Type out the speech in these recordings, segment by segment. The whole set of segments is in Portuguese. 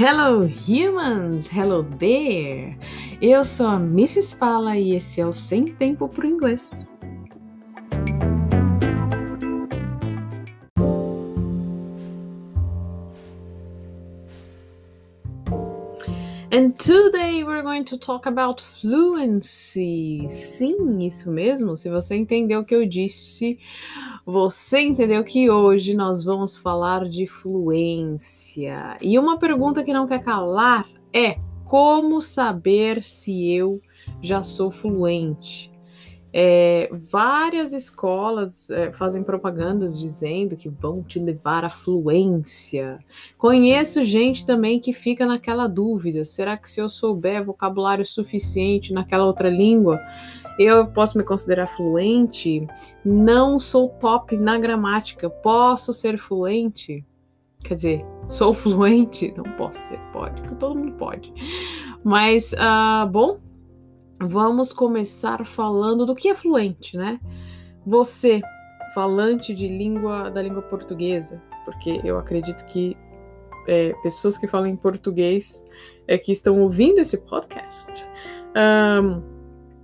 Hello humans, hello there. Eu sou a Mrs. Fala e esse é o Sem Tempo pro Inglês. And today we're going to talk about fluency. Sim, isso mesmo. Se você entendeu o que eu disse, você entendeu que hoje nós vamos falar de fluência. E uma pergunta que não quer calar é: como saber se eu já sou fluente? É, várias escolas é, fazem propagandas dizendo que vão te levar à fluência. Conheço gente também que fica naquela dúvida: será que se eu souber vocabulário suficiente naquela outra língua, eu posso me considerar fluente? Não sou top na gramática, posso ser fluente? Quer dizer, sou fluente? Não posso ser, pode, todo mundo pode. Mas, uh, bom, vamos começar falando do que é fluente, né? Você, falante de língua da língua portuguesa, porque eu acredito que é, pessoas que falam em português é que estão ouvindo esse podcast. Um,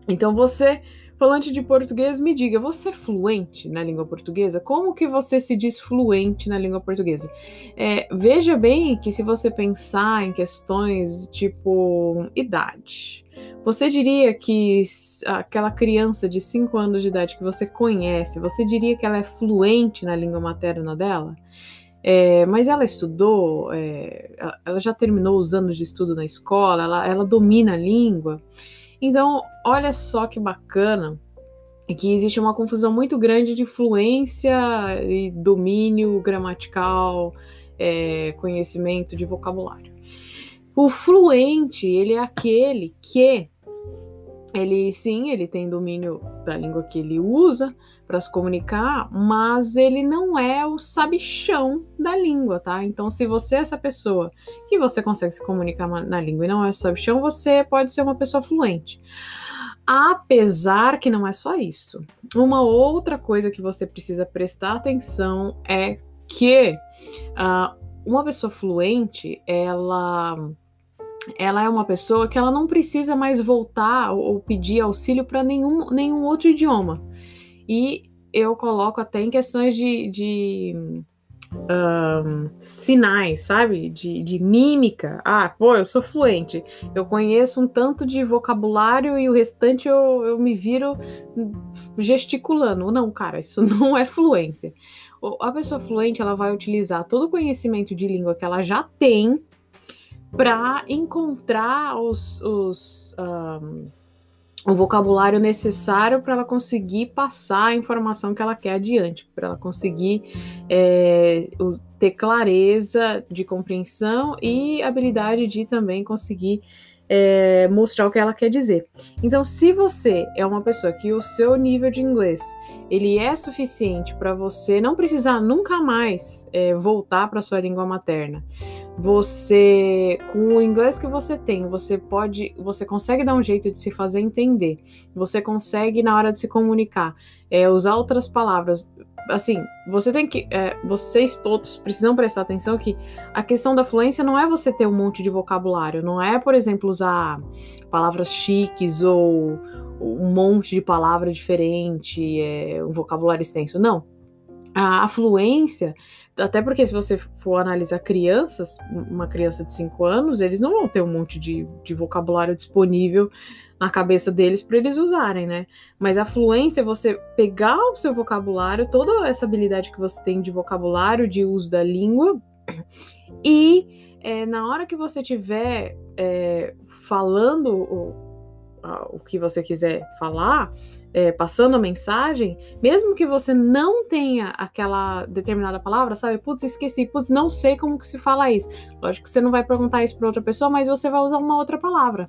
então você, falante de português, me diga, você é fluente na língua portuguesa? Como que você se diz fluente na língua portuguesa? É, veja bem que se você pensar em questões tipo idade, você diria que aquela criança de 5 anos de idade que você conhece, você diria que ela é fluente na língua materna dela? É, mas ela estudou, é, ela já terminou os anos de estudo na escola, ela, ela domina a língua. Então, olha só que bacana que existe uma confusão muito grande de fluência e domínio gramatical, é, conhecimento de vocabulário. O fluente, ele é aquele que ele sim, ele tem domínio da língua que ele usa para se comunicar, mas ele não é o sabichão da língua, tá? Então, se você é essa pessoa que você consegue se comunicar na língua e não é o sabichão, você pode ser uma pessoa fluente. Apesar que não é só isso. Uma outra coisa que você precisa prestar atenção é que uh, uma pessoa fluente, ela ela é uma pessoa que ela não precisa mais voltar ou pedir auxílio para nenhum, nenhum outro idioma. E eu coloco até em questões de, de um, sinais, sabe? De, de mímica. Ah, pô, eu sou fluente. Eu conheço um tanto de vocabulário e o restante eu, eu me viro gesticulando. Não, cara, isso não é fluência. A pessoa fluente, ela vai utilizar todo o conhecimento de língua que ela já tem para encontrar os, os um, o vocabulário necessário para ela conseguir passar a informação que ela quer adiante, para ela conseguir é, ter clareza de compreensão e habilidade de também conseguir é, mostrar o que ela quer dizer. Então, se você é uma pessoa que o seu nível de inglês ele é suficiente para você não precisar nunca mais é, voltar para sua língua materna, você com o inglês que você tem, você pode, você consegue dar um jeito de se fazer entender. Você consegue na hora de se comunicar, é, usar outras palavras. Assim, você tem que, é, vocês todos precisam prestar atenção que a questão da fluência não é você ter um monte de vocabulário, não é, por exemplo, usar palavras chiques ou um monte de palavra diferente, é, um vocabulário extenso. Não. A, a fluência até porque se você for analisar crianças, uma criança de 5 anos, eles não vão ter um monte de, de vocabulário disponível na cabeça deles para eles usarem, né? Mas a fluência é você pegar o seu vocabulário, toda essa habilidade que você tem de vocabulário, de uso da língua, e é, na hora que você estiver é, falando o, que você quiser falar, é, passando a mensagem, mesmo que você não tenha aquela determinada palavra, sabe? Putz, esqueci, putz, não sei como que se fala isso. Lógico que você não vai perguntar isso para outra pessoa, mas você vai usar uma outra palavra.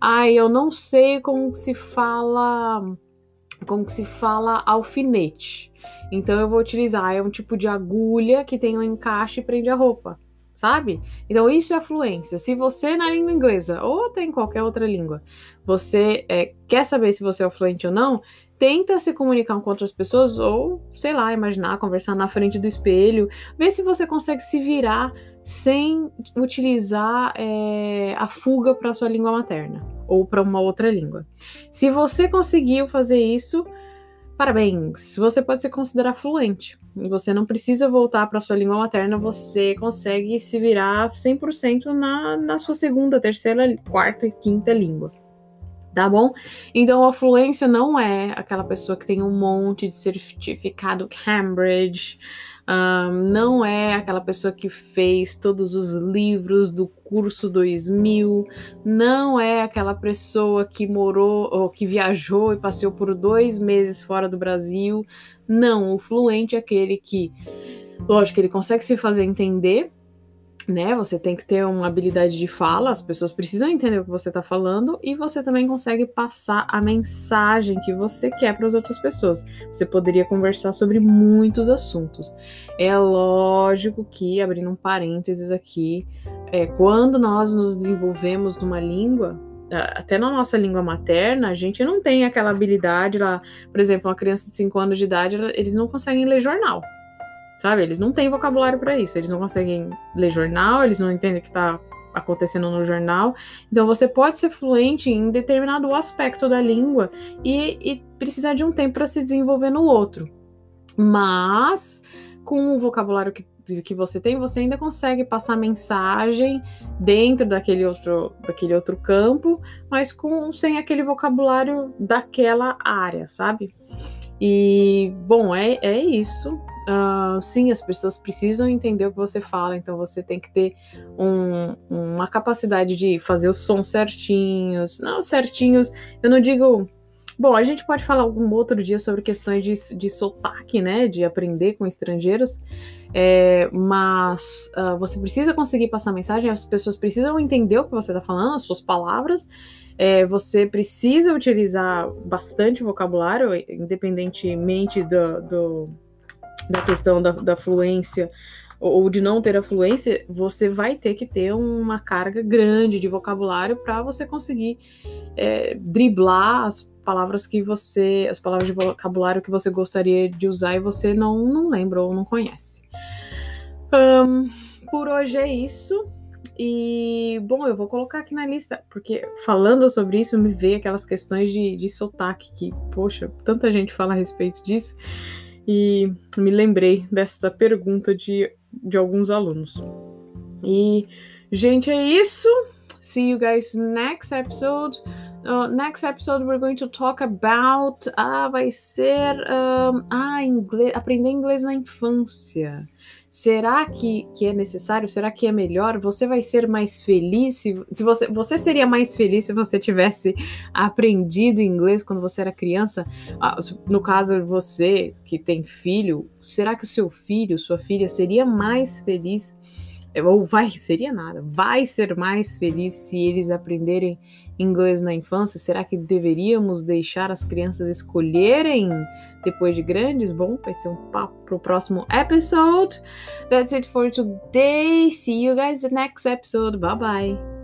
Ai, eu não sei como se fala, como se fala alfinete. Então eu vou utilizar, é um tipo de agulha que tem um encaixe e prende a roupa sabe? Então isso é fluência. Se você na língua inglesa ou até em qualquer outra língua, você é, quer saber se você é fluente ou não, tenta se comunicar com outras pessoas ou, sei lá, imaginar, conversar na frente do espelho, ver se você consegue se virar sem utilizar é, a fuga para sua língua materna ou para uma outra língua. Se você conseguiu fazer isso, parabéns! Você pode se considerar fluente. Você não precisa voltar para sua língua materna, você consegue se virar 100% na, na sua segunda, terceira, quarta e quinta língua tá bom? Então, a fluência não é aquela pessoa que tem um monte de certificado Cambridge, um, não é aquela pessoa que fez todos os livros do curso 2000, não é aquela pessoa que morou ou que viajou e passou por dois meses fora do Brasil. Não, o fluente é aquele que, lógico, ele consegue se fazer entender né? Você tem que ter uma habilidade de fala, as pessoas precisam entender o que você está falando e você também consegue passar a mensagem que você quer para as outras pessoas. Você poderia conversar sobre muitos assuntos. É lógico que, abrindo um parênteses aqui, é, quando nós nos desenvolvemos numa língua, até na nossa língua materna, a gente não tem aquela habilidade lá, por exemplo, uma criança de 5 anos de idade, eles não conseguem ler jornal sabe? Eles não têm vocabulário para isso, eles não conseguem ler jornal, eles não entendem o que está acontecendo no jornal. Então você pode ser fluente em determinado aspecto da língua e, e precisar de um tempo para se desenvolver no outro. Mas com o vocabulário que, que você tem, você ainda consegue passar mensagem dentro daquele outro, daquele outro campo, mas com sem aquele vocabulário daquela área, sabe? E bom, é, é isso. Uh, sim, as pessoas precisam entender o que você fala, então você tem que ter um, uma capacidade de fazer os sons certinhos. Não, certinhos, eu não digo. Bom, a gente pode falar algum outro dia sobre questões de, de sotaque, né? De aprender com estrangeiros. É, mas uh, você precisa conseguir passar mensagem, as pessoas precisam entender o que você está falando, as suas palavras. É, você precisa utilizar bastante vocabulário, independentemente do, do da questão da, da fluência ou de não ter a fluência, você vai ter que ter uma carga grande de vocabulário para você conseguir é, driblar as palavras que você, as palavras de vocabulário que você gostaria de usar e você não, não lembra ou não conhece. Um, por hoje é isso. E, bom, eu vou colocar aqui na lista, porque falando sobre isso, me veio aquelas questões de, de sotaque, que, poxa, tanta gente fala a respeito disso e me lembrei dessa pergunta de, de alguns alunos. E, gente, é isso. See you guys next episode. Uh, next episode we're going to talk about. Ah, vai ser. Um, ah, inglês, aprender inglês na infância. Será que, que é necessário? Será que é melhor? Você vai ser mais feliz? Se, se você, você seria mais feliz se você tivesse aprendido inglês quando você era criança? Ah, no caso, você que tem filho, será que o seu filho, sua filha, seria mais feliz? Ou vai, seria nada, vai ser mais feliz se eles aprenderem inglês na infância? Será que deveríamos deixar as crianças escolherem depois de grandes? Bom, vai ser um papo pro próximo episode. That's it for today. See you guys the next episode. Bye bye.